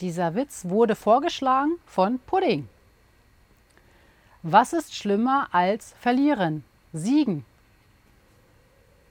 Dieser Witz wurde vorgeschlagen von Pudding. Was ist schlimmer als verlieren? Siegen.